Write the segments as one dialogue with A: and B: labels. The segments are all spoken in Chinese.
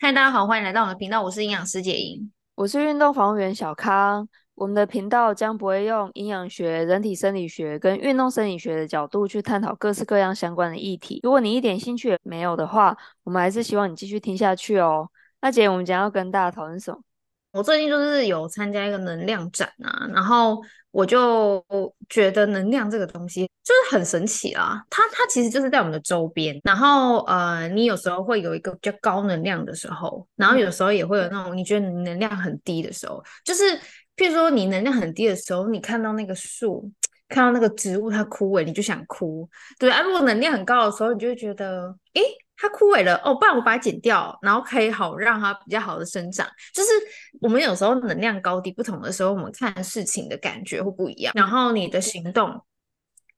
A: 嗨，大家好，欢迎来到我的频道，我是营养师杰英，
B: 我是运动防护员小康。我们的频道将不会用营养学、人体生理学跟运动生理学的角度去探讨各式各样相关的议题。如果你一点兴趣也没有的话，我们还是希望你继续听下去哦。那姐，我们将要跟大家讨论什么？
A: 我最近就是有参加一个能量展啊，然后我就觉得能量这个东西就是很神奇啊。它它其实就是在我们的周边，然后呃，你有时候会有一个比较高能量的时候，然后有时候也会有那种你觉得你能量很低的时候，就是譬如说你能量很低的时候，你看到那个树，看到那个植物它枯萎，你就想哭，对啊。如果能量很高的时候，你就会觉得，诶。它枯萎了哦，不然我把它剪掉，然后可以好让它比较好的生长。就是我们有时候能量高低不同的时候，我们看事情的感觉会不一样。然后你的行动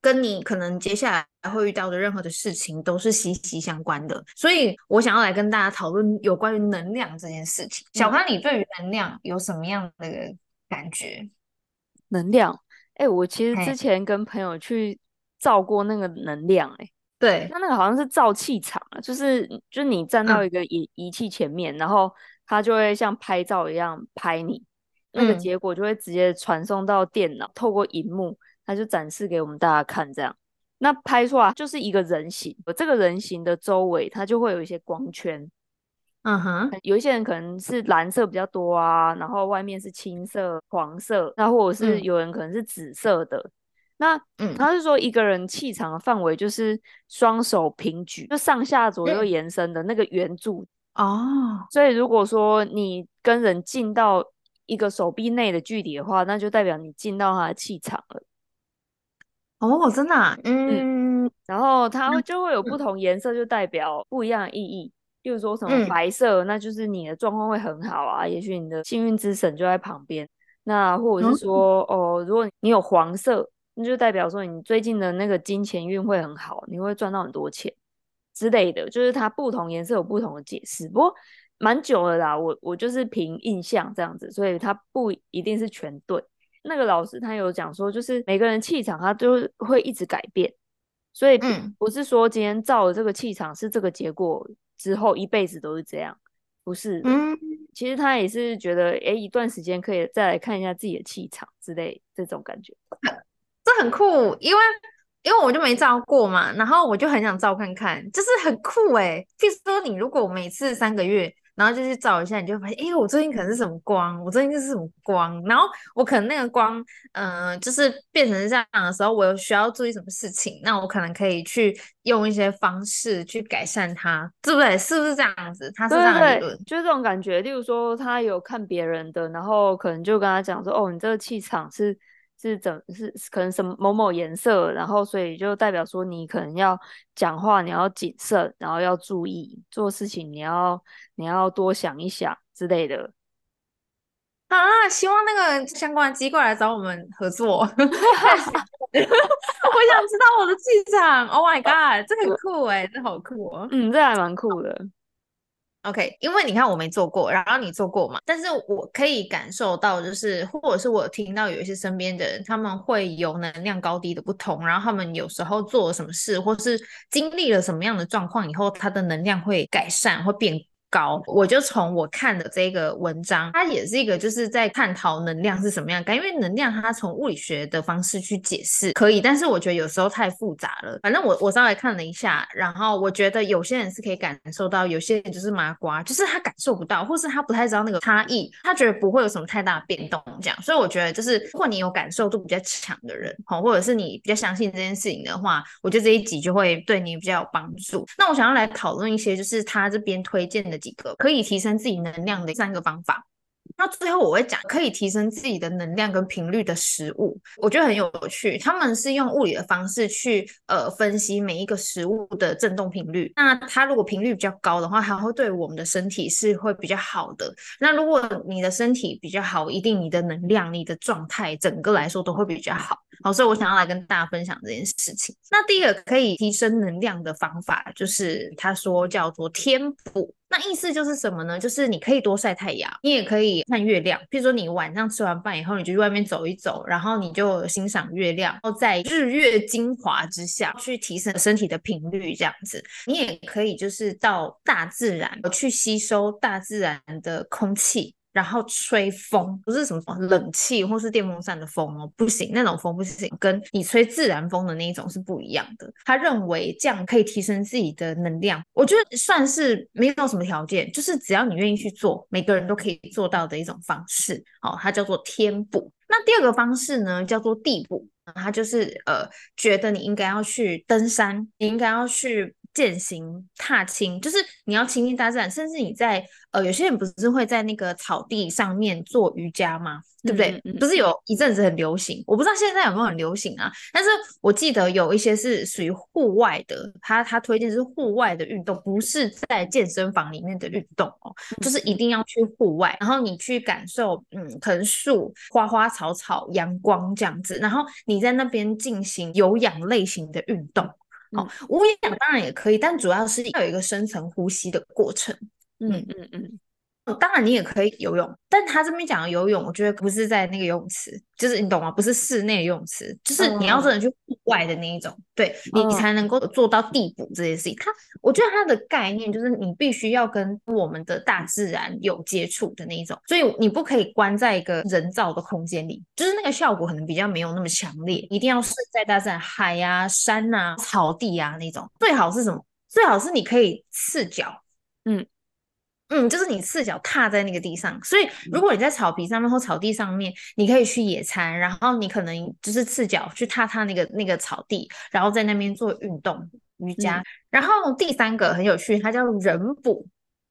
A: 跟你可能接下来会遇到的任何的事情都是息息相关的。所以我想要来跟大家讨论有关于能量这件事情。小潘，你对于能量有什么样的感觉？
B: 能量？哎、欸，我其实之前跟朋友去照过那个能量、欸，哎。
A: 对，
B: 它那个好像是造气场啊，就是就是你站到一个仪仪器前面，嗯，然后它就会像拍照一样拍你，嗯，那个结果就会直接传送到电脑，透过荧幕，它就展示给我们大家看，这样。那拍出来就是一个人形，这个人形的周围它就会有一些光圈，
A: 嗯哼，
B: 有一些人可能是蓝色比较多啊，然后外面是青色、黄色，那或者是有人可能是紫色的。嗯那嗯，他是说一个人气场的范围就是双手平举，就上下左右延伸的那个圆柱
A: 哦。
B: 所以如果说你跟人近到一个手臂内的距离的话，那就代表你进到他的气场了。
A: 哦，真的啊？嗯。
B: 嗯，然后它就会有不同颜色，就代表不一样的意义。例如说什么白色，那就是你的状况会很好啊，也许你的幸运之神就在旁边。那或者是说，哦，如果你有黄色。那就代表说你最近的那个金钱运会很好，你会赚到很多钱之类的。就是它不同颜色有不同的解释，不过蛮久了啦。我我就是凭印象这样子，所以它不一定是全对。那个老师他有讲说，就是每个人气场他都会一直改变，所以不是说今天造了这个气场是这个结果之后一辈子都是这样，不是。嗯，其实他也是觉得，哎，一段时间可以再来看一下自己的气场之类这种感觉。
A: 这很酷，因为因为我就没照过嘛，然后我就很想照看看，就是很酷哎。譬如说，你如果每次三个月，然后就去照一下，你就发现，哎，我最近可能是什么光，我最近就是什么光，然后我可能那个光，嗯、呃，就是变成这样的时候，我有需要注意什么事情，那我可能可以去用一些方式去改善它，对不对？是不是这样子？他是这样的理论，
B: 就是这种感觉。例如说，他有看别人的，然后可能就跟他讲说，哦，你这个气场是。是怎是可能什么某某颜色，然后所以就代表说你可能要讲话，你要谨慎，然后要注意做事情，你要你要多想一想之类的
A: 啊！希望那个相关的机构来找我们合作。我想知道我的气场，Oh my god，这很酷哎，这好酷哦，
B: 嗯，这还蛮酷的。
A: OK，因为你看我没做过，然后你做过嘛，但是我可以感受到，就是或者是我听到有一些身边的人，他们会有能量高低的不同，然后他们有时候做了什么事，或是经历了什么样的状况以后，他的能量会改善，会变高，我就从我看的这个文章，它也是一个就是在探讨能量是什么样感，因为能量它从物理学的方式去解释可以，但是我觉得有时候太复杂了。反正我我稍微看了一下，然后我觉得有些人是可以感受到，有些人就是麻瓜，就是他感受不到，或是他不太知道那个差异，他觉得不会有什么太大的变动这样。所以我觉得就是如果你有感受度比较强的人，好，或者是你比较相信这件事情的话，我觉得这一集就会对你比较有帮助。那我想要来讨论一些，就是他这边推荐的几个可以提升自己能量的三个方法。那最后我会讲可以提升自己的能量跟频率的食物，我觉得很有趣。他们是用物理的方式去呃分析每一个食物的振动频率。那它如果频率比较高的话，它会对我们的身体是会比较好的。那如果你的身体比较好，一定你的能量、你的状态整个来说都会比较好。好，所以我想要来跟大家分享这件事情。那第一个可以提升能量的方法，就是他说叫做天补。那意思就是什么呢？就是你可以多晒太阳，你也可以看月亮。譬如说你晚上吃完饭以后，你就去外面走一走，然后你就欣赏月亮，然后在日月精华之下去提升身体的频率，这样子。你也可以就是到大自然去吸收大自然的空气。然后吹风，不是什么冷气或是电风扇的风哦，不行，那种风不行，跟你吹自然风的那一种是不一样的。他认为这样可以提升自己的能量，我觉得算是没有什么条件，就是只要你愿意去做，每个人都可以做到的一种方式。哦，它叫做天补。那第二个方式呢，叫做地补，它就是呃，觉得你应该要去登山，你应该要去。健行踏青，就是你要亲近大自然，甚至你在呃，有些人不是会在那个草地上面做瑜伽吗？对不对？嗯嗯、不是有一阵子很流行，我不知道现在有没有很流行啊。但是我记得有一些是属于户外的，他他推荐是户外的运动，不是在健身房里面的运动哦，就是一定要去户外，然后你去感受，嗯，可能树、花花草草、阳光这样子，然后你在那边进行有氧类型的运动。哦，无氧当然也可以，但主要是要有一个深层呼吸的过程。嗯嗯嗯。嗯当然，你也可以游泳，但他这边讲的游泳，我觉得不是在那个游泳池，就是你懂吗？不是室内游泳池，就是你要真的去户外的那一种，对，你你才能够做到地补这件事情。他，我觉得他的概念就是你必须要跟我们的大自然有接触的那一种，所以你不可以关在一个人造的空间里，就是那个效果可能比较没有那么强烈。一定要是在大自然，海呀、啊、山啊、草地啊那种，最好是什么？最好是你可以赤脚，嗯。嗯，就是你赤脚踏在那个地上，所以如果你在草皮上面或草地上面，你可以去野餐，然后你可能就是赤脚去踏踏那个那个草地，然后在那边做运动瑜伽。嗯、然后第三个很有趣，它叫人补，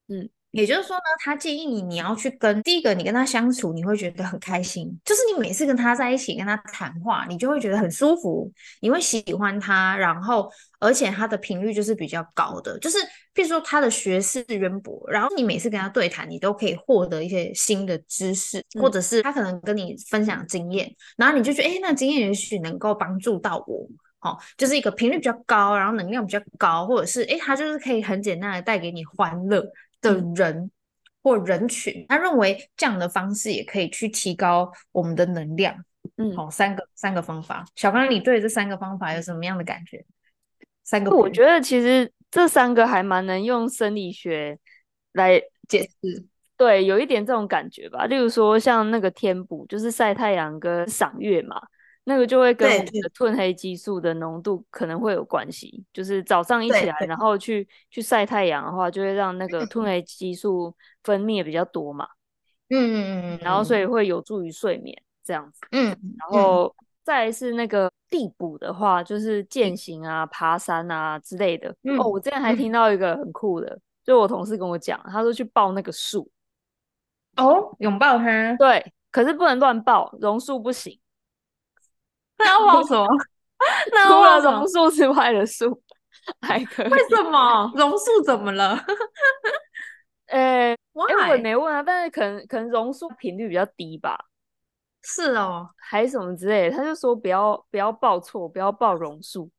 A: 嗯。也就是说呢，他建议你，你要去跟第一个，你跟他相处，你会觉得很开心，就是你每次跟他在一起，跟他谈话，你就会觉得很舒服，你会喜欢他，然后而且他的频率就是比较高的，就是譬如说他的学识渊博，然后你每次跟他对谈，你都可以获得一些新的知识，嗯、或者是他可能跟你分享经验，然后你就觉得，哎，那经验也许能够帮助到我，哦，就是一个频率比较高，然后能量比较高，或者是哎，他就是可以很简单的带给你欢乐。的人或人群，他认为这样的方式也可以去提高我们的能量。嗯，好，三个三个方法，小刚，你对这三个方法有什么样的感觉？三个，
B: 我觉得其实这三个还蛮能用生理学来解释。对，有一点这种感觉吧。例如说，像那个天补，就是晒太阳跟赏月嘛。那个就会跟我们的褪黑激素的浓度可能会有关系，就是早上一起来，然后去去晒太阳的话，就会让那个褪黑激素分泌比较多嘛。嗯嗯嗯，然后所以会有助于睡眠这样子。嗯，然后再来是那个地补的话，就是健行啊、爬山啊之类的。哦，我之前还听到一个很酷的，就我同事跟我讲，他说去抱那个树。
A: 哦，拥抱它。
B: 对，可是不能乱抱，榕树不行。
A: 那要报什么？那
B: 除了榕树之外的树还可以？
A: 为什么 榕树怎么了？
B: 呃，我也没问啊，但是可能可能榕树频率比较低吧。
A: 是哦，
B: 还是什么之类的？他就说不要不要报错，不要报榕树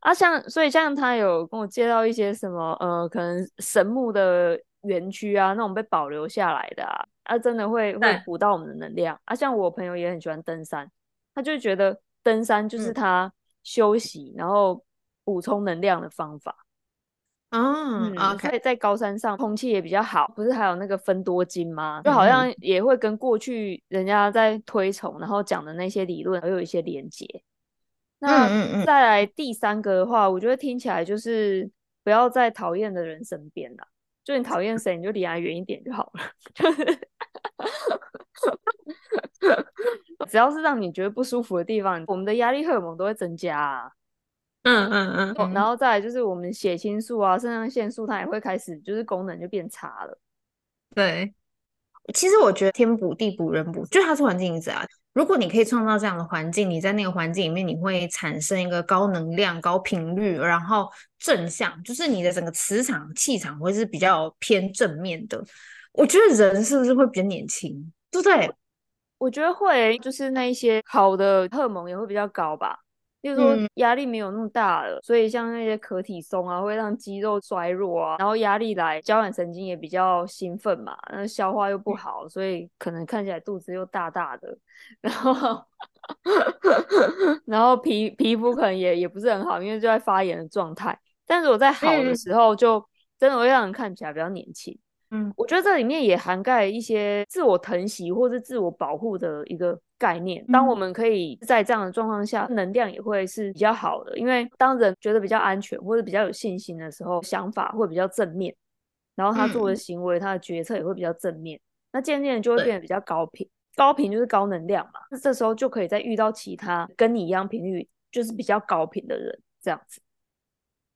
B: 啊。像所以像他有跟我介绍一些什么呃，可能神木的园区啊，那种被保留下来的啊，啊，真的会会补到我们的能量啊。像我朋友也很喜欢登山，他就觉得。登山就是他休息，嗯、然后补充能量的方法。
A: 哦、嗯，OK，
B: 在在高山上空气也比较好，不是还有那个分多金吗？就好像也会跟过去人家在推崇，然后讲的那些理论，还有一些连接。那再来第三个的话，我觉得听起来就是不要在讨厌的人身边了。就你讨厌谁，你就离他远一点就好了。只要是让你觉得不舒服的地方，我们的压力荷尔蒙都会增加啊。嗯嗯嗯，嗯，然后再来就是我们血清素啊、肾上腺素，它也会开始就是功能就变差了。
A: 对，其实我觉得天补地补人补，就它是环境因子啊。如果你可以创造这样的环境，你在那个环境里面，你会产生一个高能量、高频率，然后正向，就是你的整个磁场、气场会是比较偏正面的。我觉得人是不是会比较年轻？对不对？
B: 我觉得会，就是那一些好的荷尔蒙也会比较高吧。例如说压力没有那么大了，所以像那些可体松啊，会让肌肉衰弱啊，然后压力来，交感神经也比较兴奋嘛，那消化又不好，所以可能看起来肚子又大大的，然后 然后皮皮肤可能也也不是很好，因为就在发炎的状态。但是我在好的时候，就真的会让人看起来比较年轻。嗯，我觉得这里面也涵盖一些自我疼惜或是自我保护的一个概念。当我们可以在这样的状况下，能量也会是比较好的。因为当人觉得比较安全或者比较有信心的时候，想法会比较正面，然后他做的行为、他的决策也会比较正面。那渐渐的就会变得比较高频，高频就是高能量嘛。那这时候就可以再遇到其他跟你一样频率就是比较高频的人，这样子。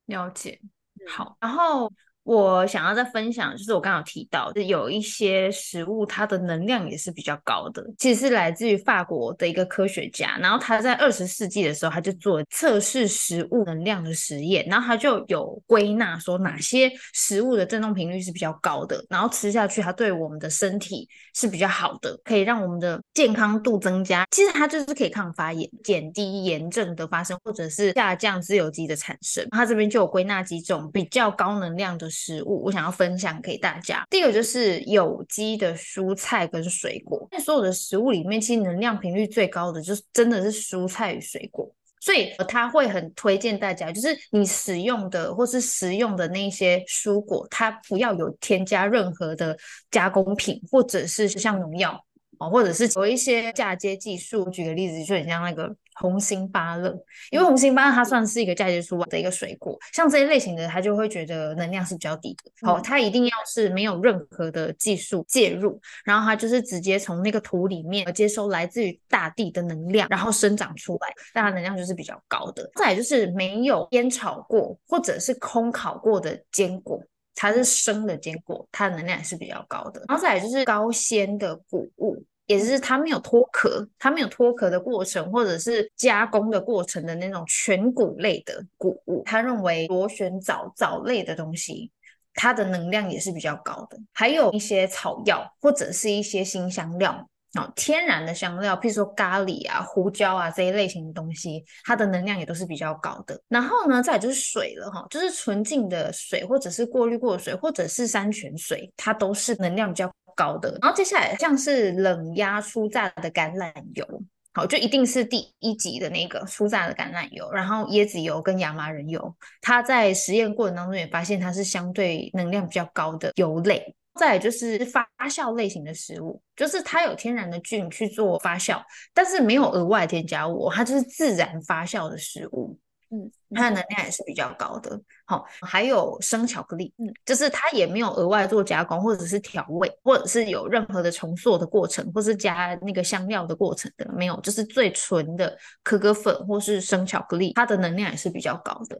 A: 了解，好，然后。我想要再分享，就是我刚刚有提到，就有一些食物，它的能量也是比较高的。其实是来自于法国的一个科学家，然后他在二十世纪的时候，他就做测试食物能量的实验，然后他就有归纳说哪些食物的振动频率是比较高的，然后吃下去，它对我们的身体是比较好的，可以让我们的健康度增加。其实它就是可以抗发炎、减低炎症的发生，或者是下降自由基的产生。他这边就有归纳几种比较高能量的。食物我想要分享给大家。第一个就是有机的蔬菜跟水果。在所有的食物里面，其实能量频率最高的就是真的是蔬菜与水果。所以他会很推荐大家，就是你使用的或是食用的那些蔬果，它不要有添加任何的加工品，或者是像农药哦，或者是有一些嫁接技术。举个例子，就很像那个。红心芭乐，因为红心芭乐它算是一个嫁接出的一个水果，像这一类型的，他就会觉得能量是比较低的。好、嗯，它一定要是没有任何的技术介入，然后它就是直接从那个土里面接收来自于大地的能量，然后生长出来，但它能量就是比较高的。再来就是没有烟炒过或者是空烤过的坚果，它是生的坚果，它的能量也是比较高的。然后再来就是高纤的谷物。也就是它没有脱壳，它没有脱壳的过程，或者是加工的过程的那种全谷类的谷物，他认为螺旋藻藻类的东西，它的能量也是比较高的。还有一些草药或者是一些新香料啊，天然的香料，譬如说咖喱啊、胡椒啊这一类型的东西，它的能量也都是比较高的。然后呢，再就是水了哈，就是纯净的水，或者是过滤过的水，或者是山泉水，它都是能量比较高的，然后接下来像是冷压初榨的橄榄油，好，就一定是第一级的那个初榨的橄榄油，然后椰子油跟亚麻仁油，它在实验过程当中也发现它是相对能量比较高的油类。再来就是发酵类型的食物，就是它有天然的菌去做发酵，但是没有额外添加物，它就是自然发酵的食物。嗯，它的能量也是比较高的。好，还有生巧克力，嗯，就是它也没有额外做加工，或者是调味，或者是有任何的重塑的过程，或是加那个香料的过程的，没有，就是最纯的可可粉或是生巧克力，它的能量也是比较高的。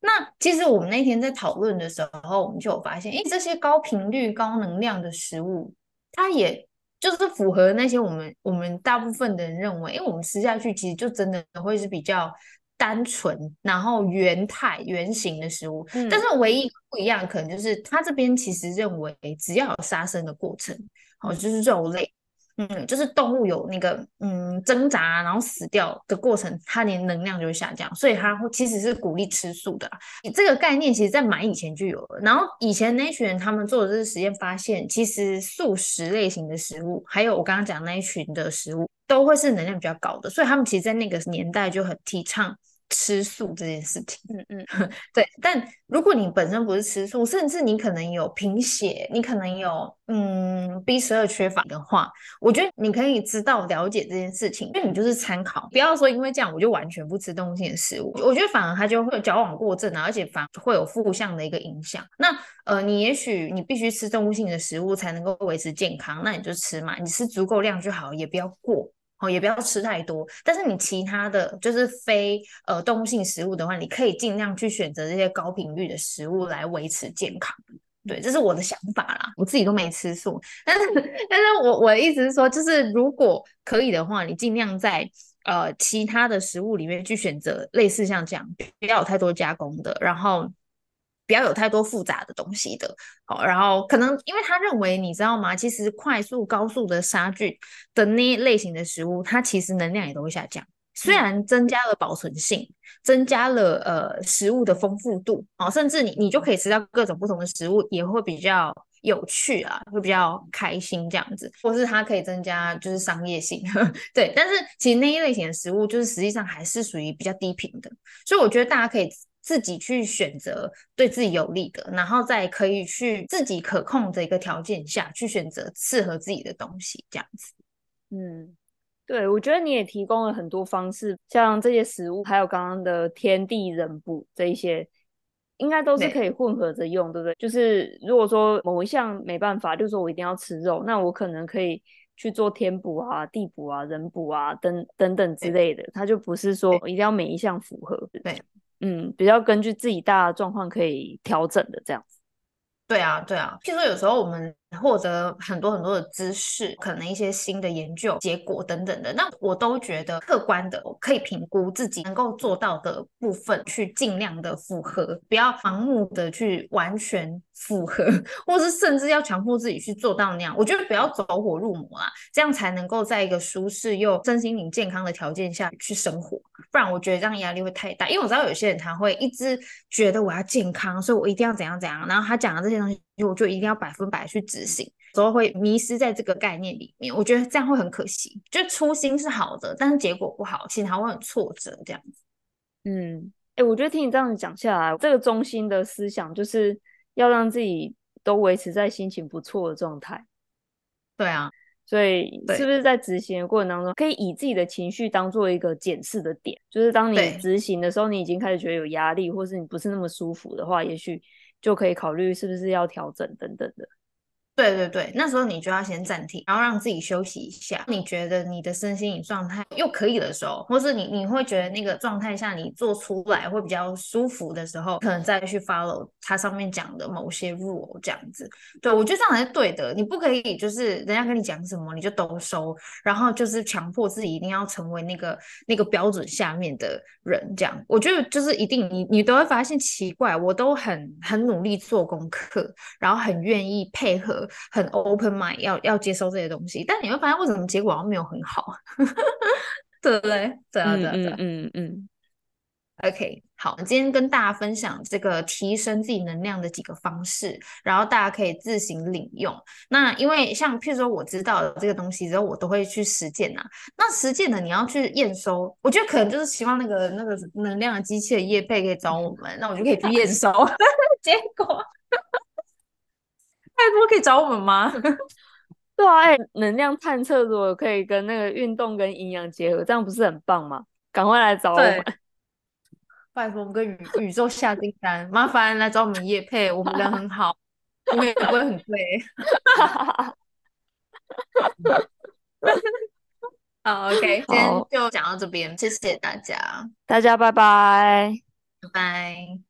A: 那其实我们那天在讨论的时候，我们就有发现，诶，这些高频率、高能量的食物，它也就是符合那些我们我们大部分的人认为，因为我们吃下去其实就真的会是比较。单纯，然后原态、原形的食物，嗯，但是唯一不一样，可能就是他这边其实认为，只要有杀生的过程，哦，就是肉类，嗯，就是动物有那个嗯挣扎，然后死掉的过程，它连能量就会下降，所以它其实是鼓励吃素的。你这个概念，其实在蛮以前就有了。然后以前那群人他们做的这个实验，发现其实素食类型的食物，还有我刚刚讲那一群的食物，都会是能量比较高的。所以他们其实，在那个年代就很提倡。吃素这件事情，嗯嗯，对。但如果你本身不是吃素，甚至你可能有贫血，你可能有嗯 B 十二缺乏的话，我觉得你可以知道了解这件事情，因为你就是参考，不要说因为这样我就完全不吃动物性的食物。我觉得反而它就会有矫枉过正啊，而且反而会有负向的一个影响。那呃，你也许你必须吃动物性的食物才能够维持健康，那你就吃嘛，你吃足够量就好，也不要过。哦，也不要吃太多，但是你其他的就是非呃动物性食物的话，你可以尽量去选择这些高频率的食物来维持健康。对，这是我的想法啦。我自己都没吃素，但是但是我我的意思是说，就是如果可以的话，你尽量在呃其他的食物里面去选择类似像这样，不要有太多加工的，然后。不要有太多复杂的东西的，好，然后可能因为他认为，你知道吗？其实快速高速的杀菌的那类型的食物，它其实能量也都会下降，虽然增加了保存性，增加了呃食物的丰富度哦，甚至你你就可以吃到各种不同的食物，也会比较有趣啊，会比较开心这样子，或是它可以增加就是商业性，对。但是其实那一类型的食物，就是实际上还是属于比较低频的，所以我觉得大家可以自己去选择对自己有利的，然后再可以去自己可控的一个条件下去选择适合自己的东西，这样子。
B: 嗯，对，我觉得你也提供了很多方式，像这些食物，还有刚刚的天地人补这一些。应该都是可以混合着用，对，不对？就是如果说某一项没办法，就是说我一定要吃肉，那我可能可以去做天补啊、地补啊、人补啊等等等之类的，它就不是说一定要每一项符合。
A: 对，
B: 嗯，比较根据自己大的状况可以调整的这样子。
A: 对啊，对啊，譬如说有时候我们。获得很多很多的知识，可能一些新的研究结果等等的，那我都觉得客观的，可以评估自己能够做到的部分，去尽量的符合，不要盲目的去完全符合，或是甚至要强迫自己去做到那样。我觉得不要走火入魔啊，这样才能够在一个舒适又身心灵健康的条件下去生活。不然我觉得这样压力会太大，因为我知道有些人他会一直觉得我要健康，所以我一定要怎样怎样，然后他讲的这些东西。我就一定要百分百去执行，所以会迷失在这个概念里面。我觉得这样会很可惜。就初心是好的，但是结果不好，其实还会很挫折这样子。
B: 嗯，哎、欸，我觉得听你这样子讲下来，这个中心的思想就是要让自己都维持在心情不错的状态。
A: 对啊，
B: 所以是不是在执行的过程当中，可以以自己的情绪当做一个检视的点？就是当你执行的时候，你已经开始觉得有压力，或是你不是那么舒服的话，也许。就可以考虑是不是要调整等等的。
A: 对对对，那时候你就要先暂停，然后让自己休息一下。你觉得你的身心灵状态又可以的时候，或是你你会觉得那个状态下你做出来会比较舒服的时候，可能再去 follow 它上面讲的某些 rule 这样子。对，我觉得这样才是对的。你不可以就是人家跟你讲什么你就都收，然后就是强迫自己一定要成为那个那个标准下面的人这样。我觉得就是一定你你都会发现奇怪，我都很很努力做功课，然后很愿意配合。很 open mind，要要接受这些东西，但你会发现为什么结果好像没有很好，对不对？对啊，对啊，对啊，
B: 嗯嗯，嗯。
A: OK，好，今天跟大家分享这个提升自己能量的几个方式，然后大家可以自行领用。那因为像譬如说我知道了这个东西之后，我都会去实践呐、啊。那实践的你要去验收，我觉得可能就是希望那个那个能量的机器的业配可以找我们，那我就可以去验收 结果。太多可以找我们吗？
B: 对啊，哎、欸，能量探测如果可以跟那个运动跟营养结合，这样不是很棒吗？赶快来找我们！
A: 拜托，我们跟宇宇宙下订单，麻烦来找我们叶配，我们人很好，我们也不会很贵。好，OK，今天就讲到这边，谢谢大家，
B: 大家拜拜，
A: 拜拜。